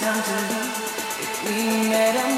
time to leave. If we met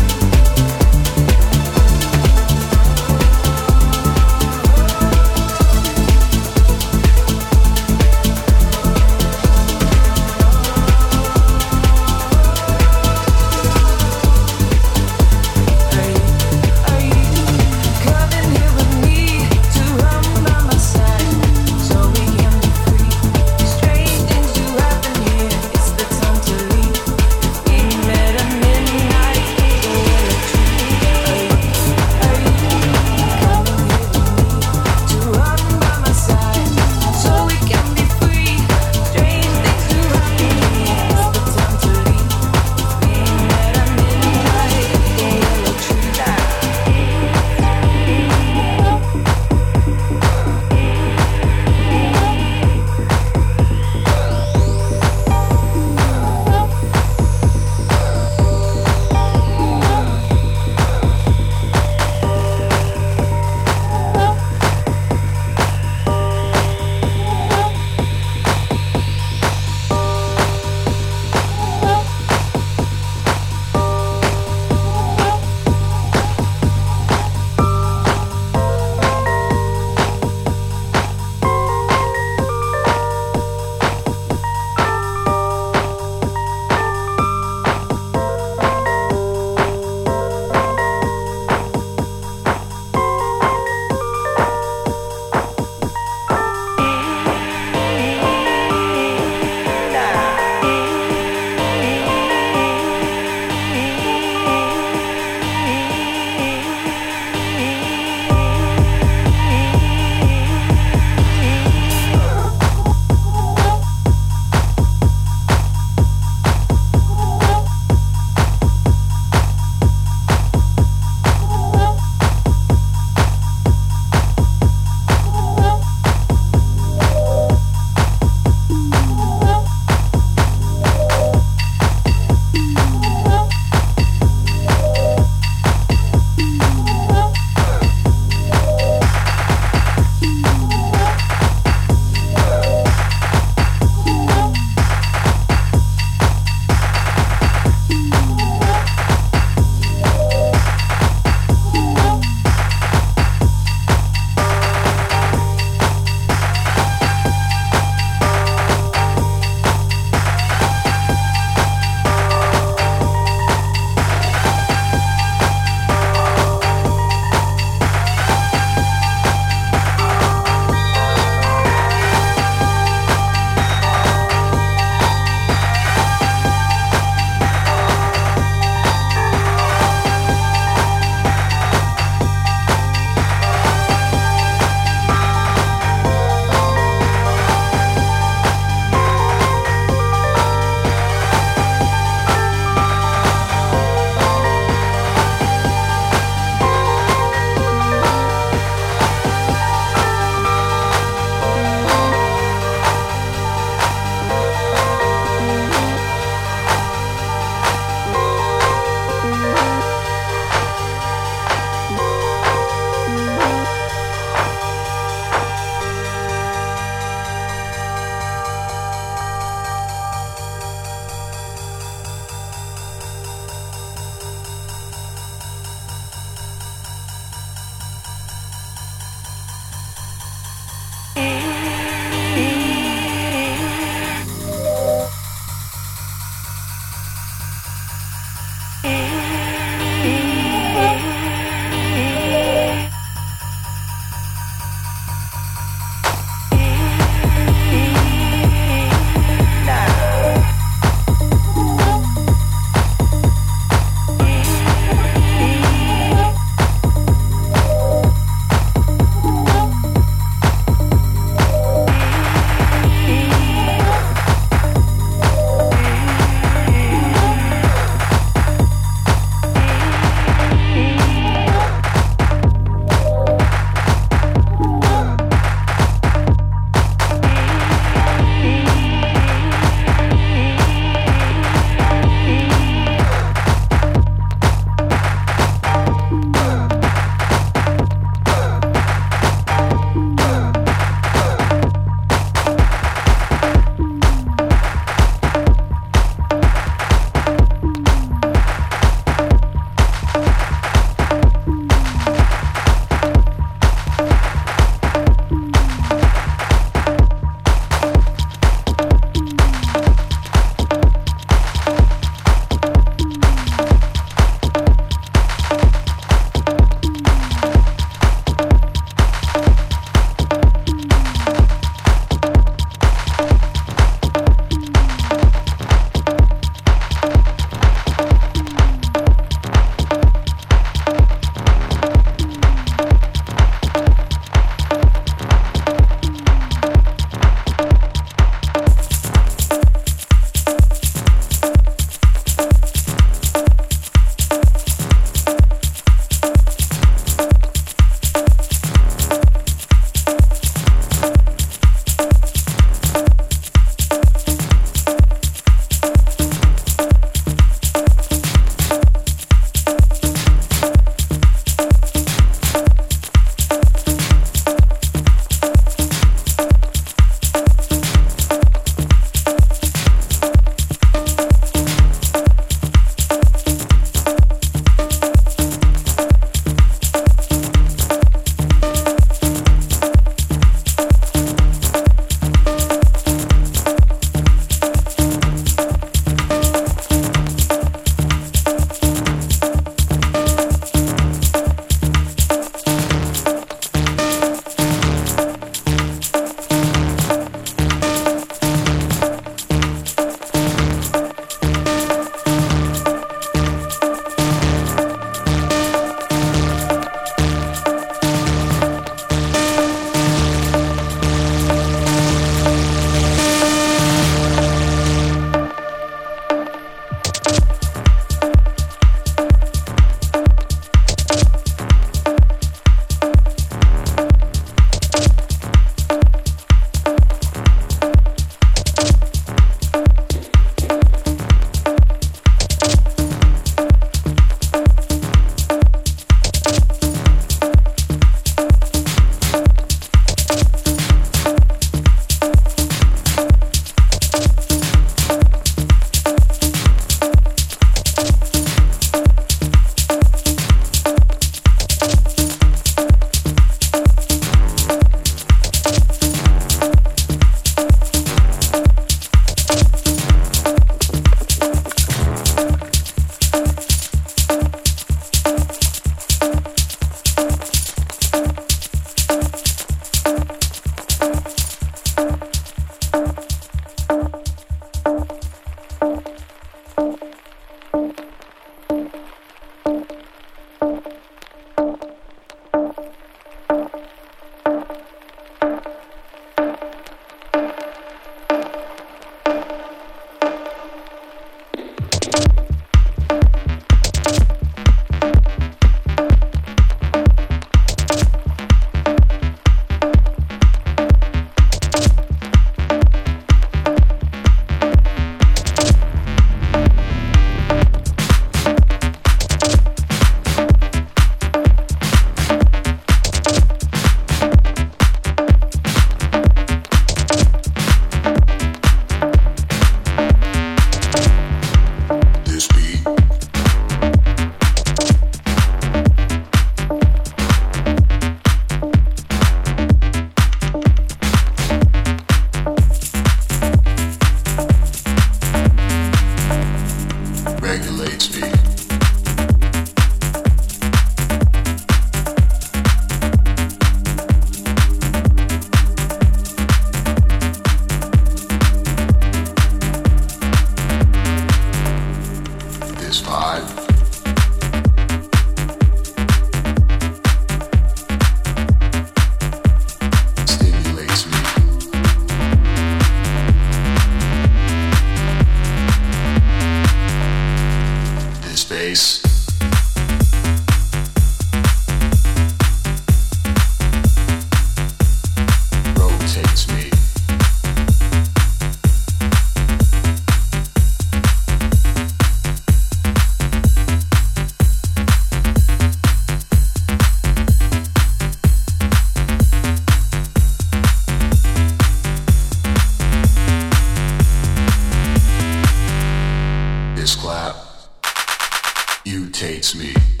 You taste me.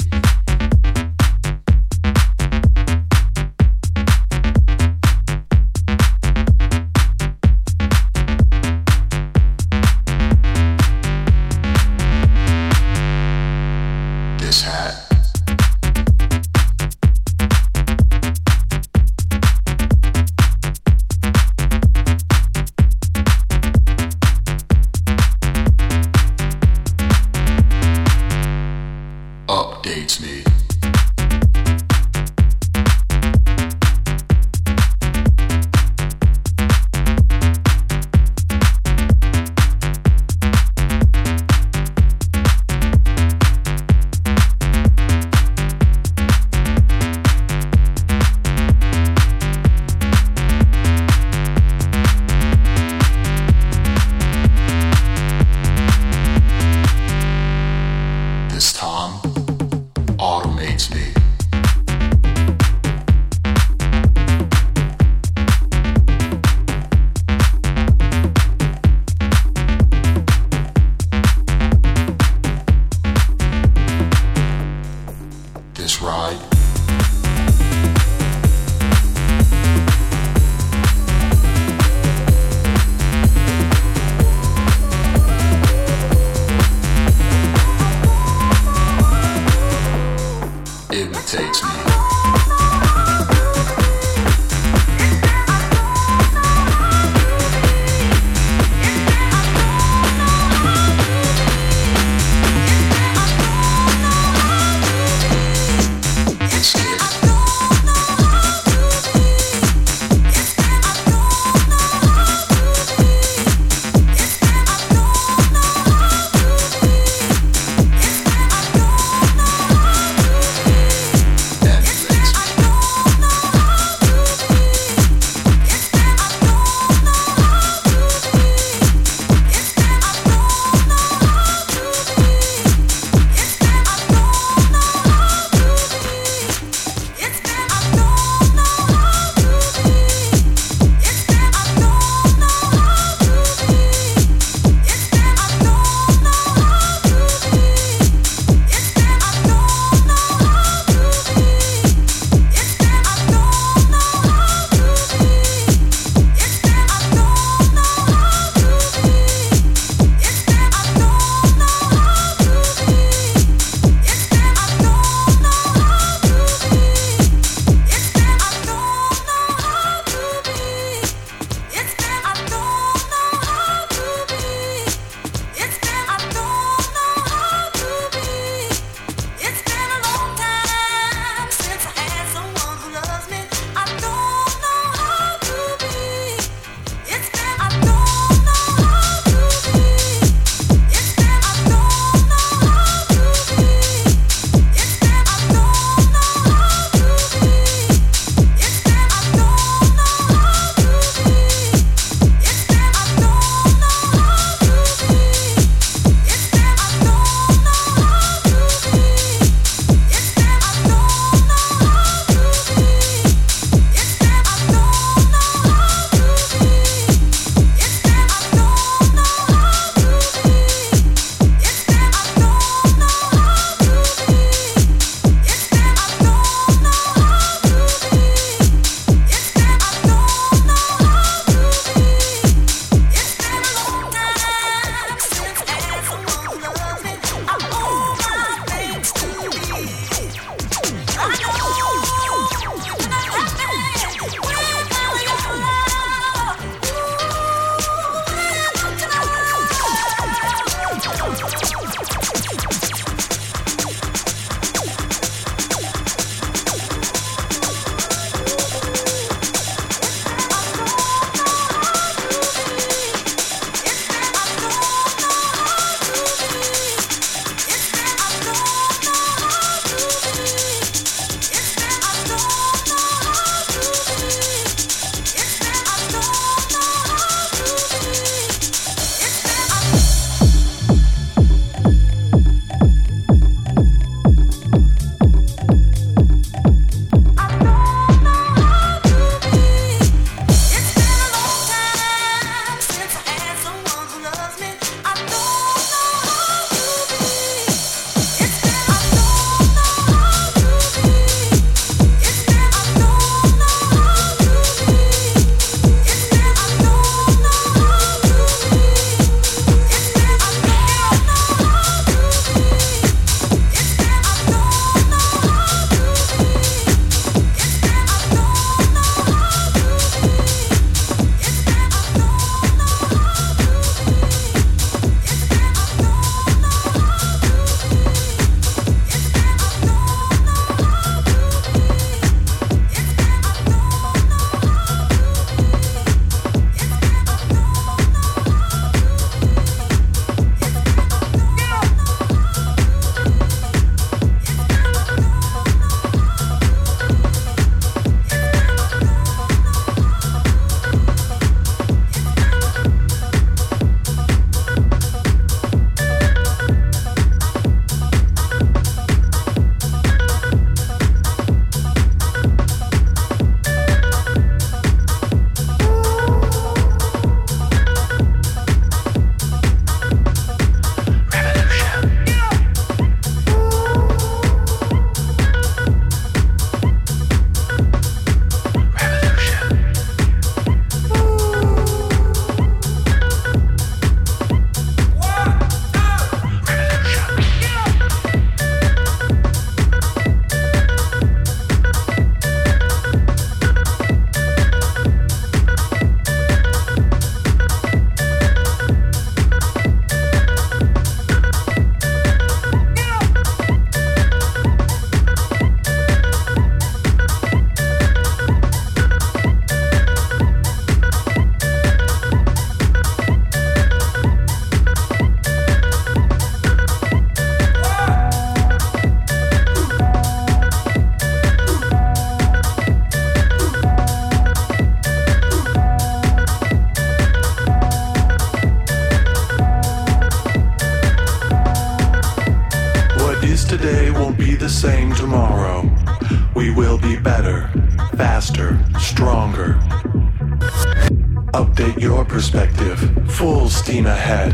Perspective. Full steam ahead.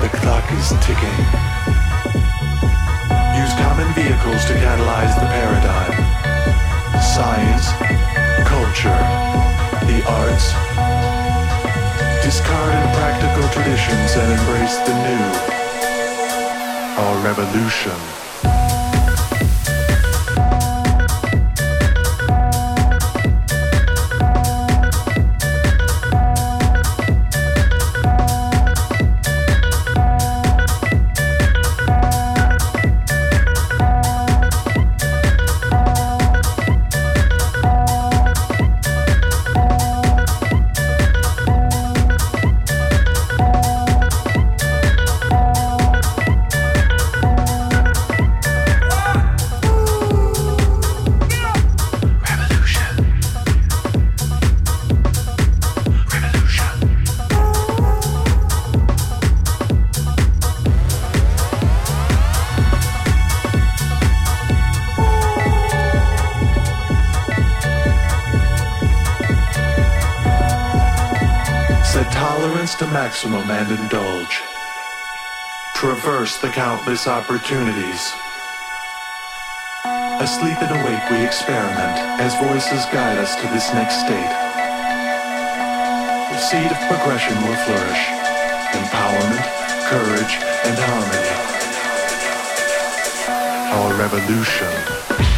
The clock is ticking. Use common vehicles to catalyze the paradigm. Science, culture, the arts. Discard impractical traditions and embrace the new. Our revolution. Maximum and indulge. Traverse the countless opportunities. Asleep and awake, we experiment as voices guide us to this next state. The seed of progression will flourish. Empowerment, courage, and harmony. Our revolution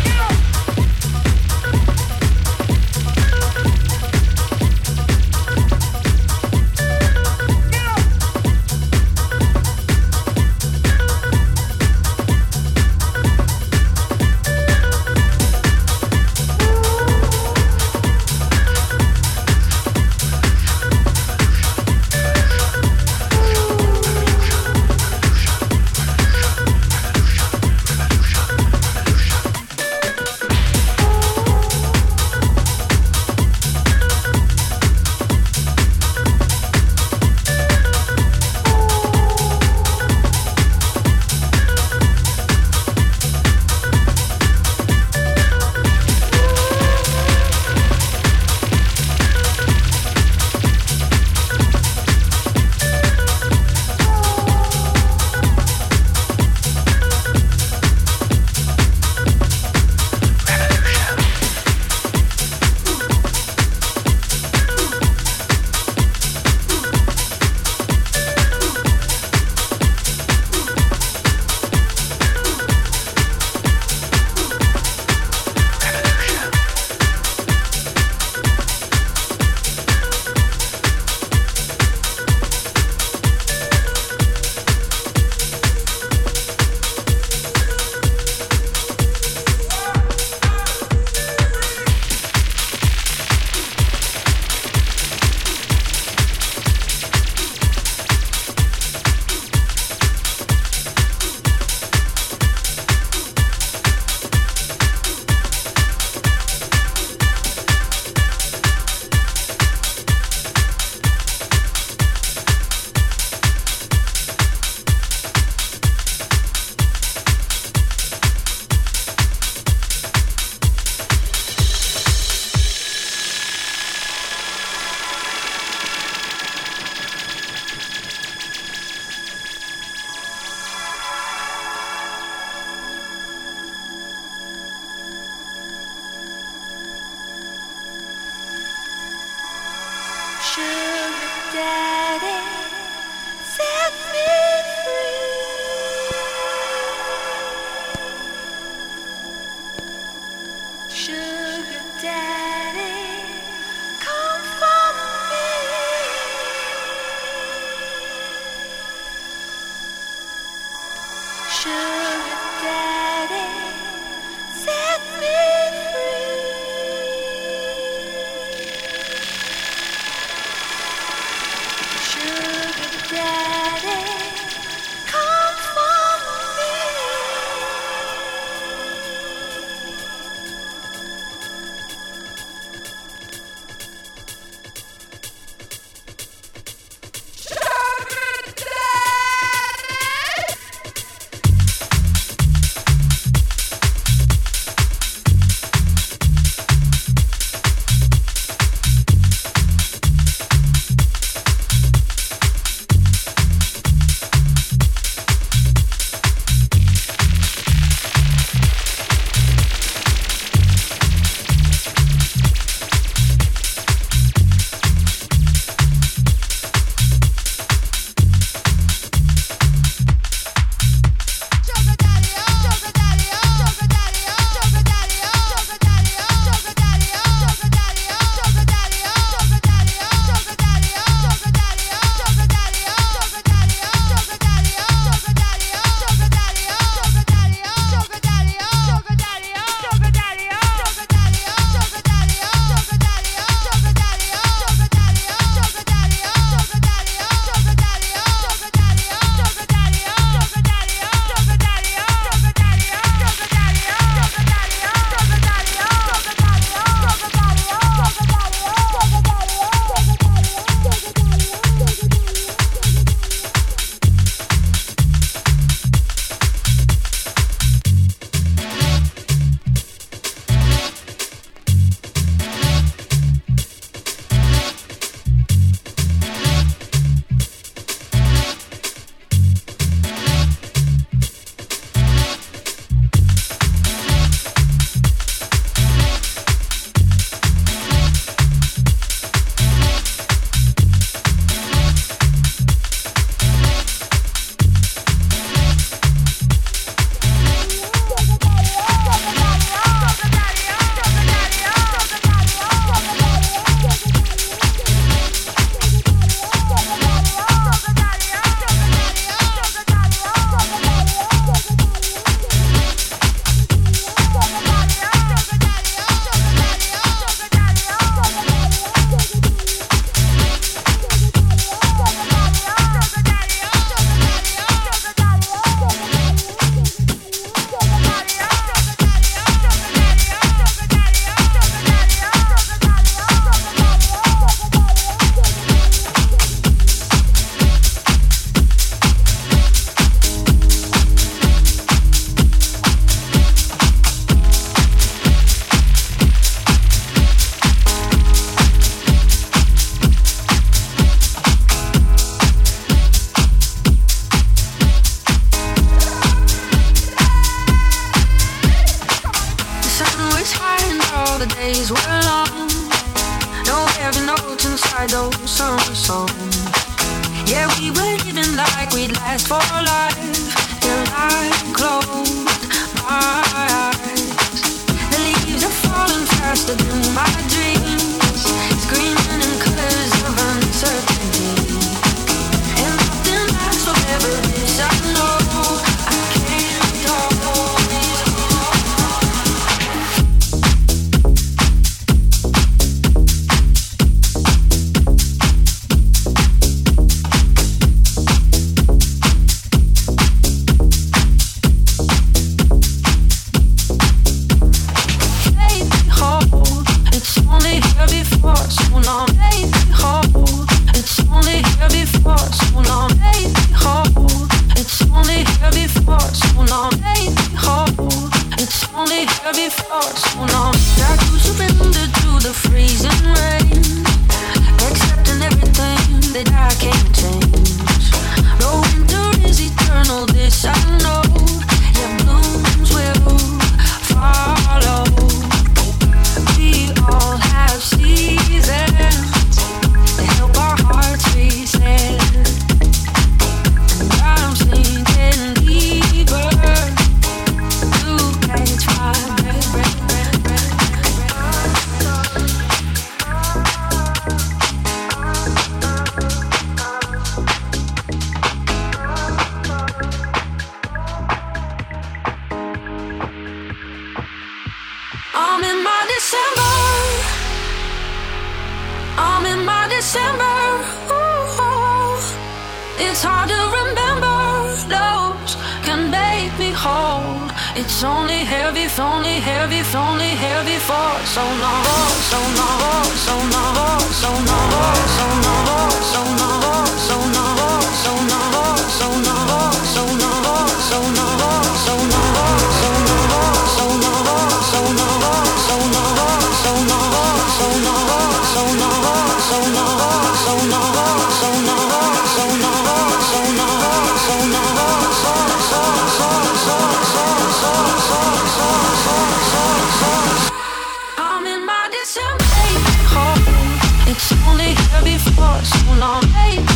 me for so long, make me.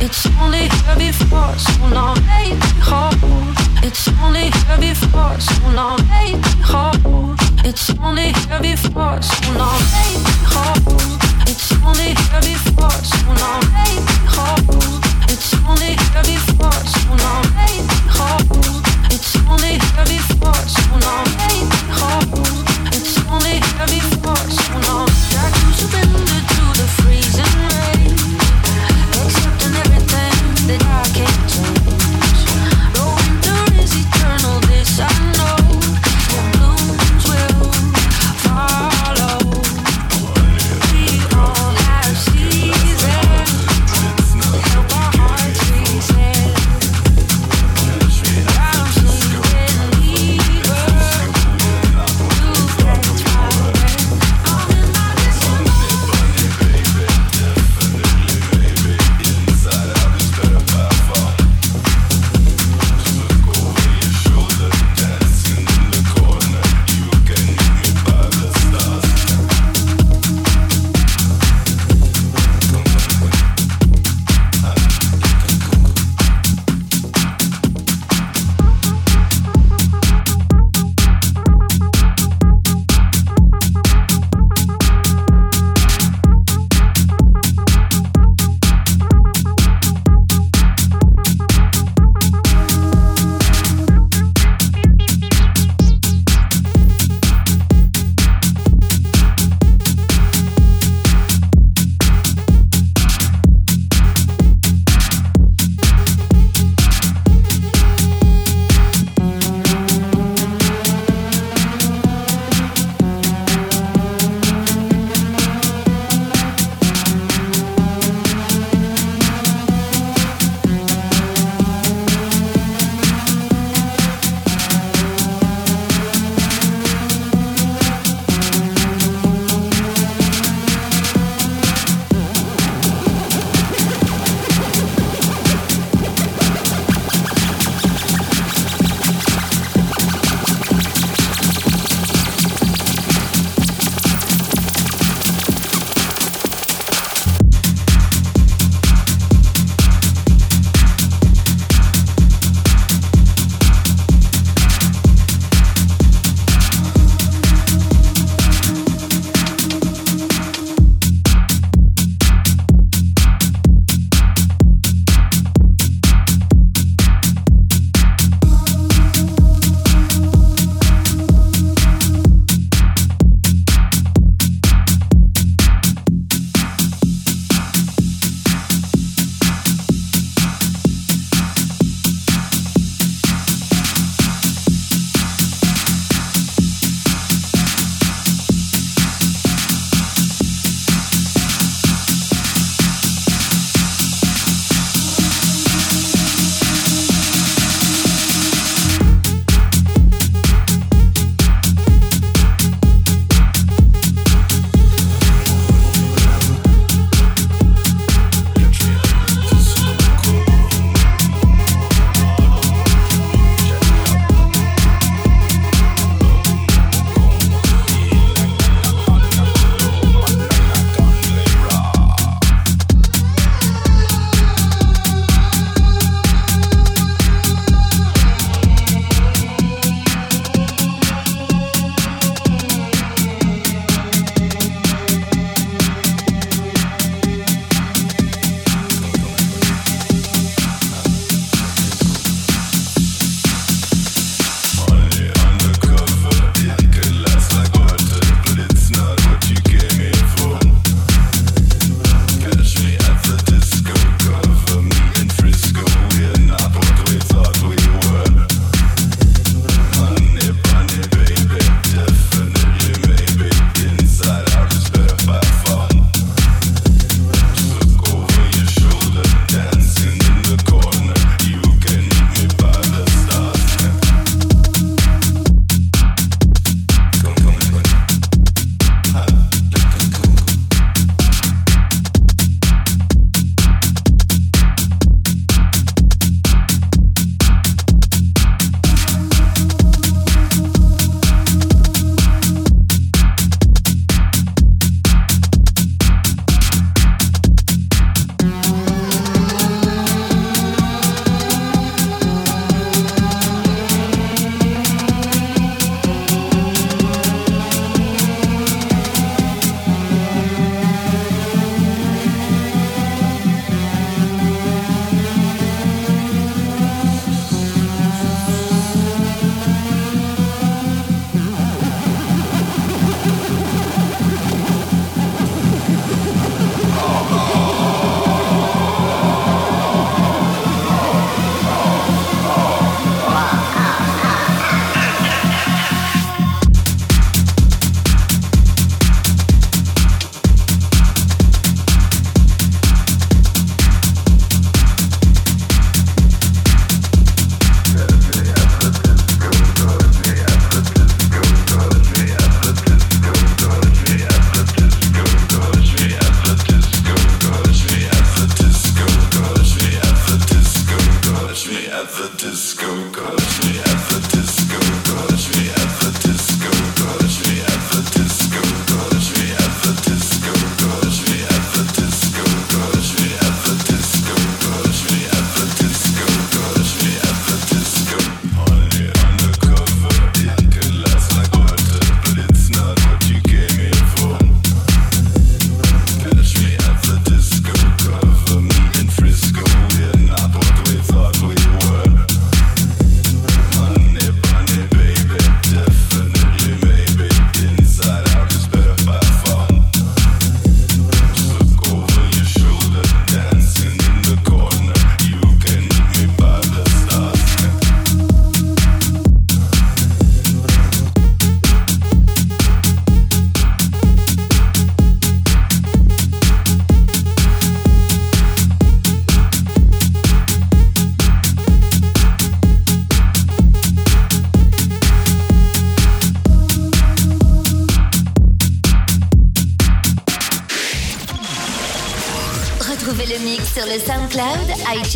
It's only heavy for so long, make me. It's only heavy for so long, make me. It's only heavy for so long, make me. It's only heavy for so long, make me. It's only heavy for so long, make me. It's only heavy for so long, make me. It's only heavy for so long.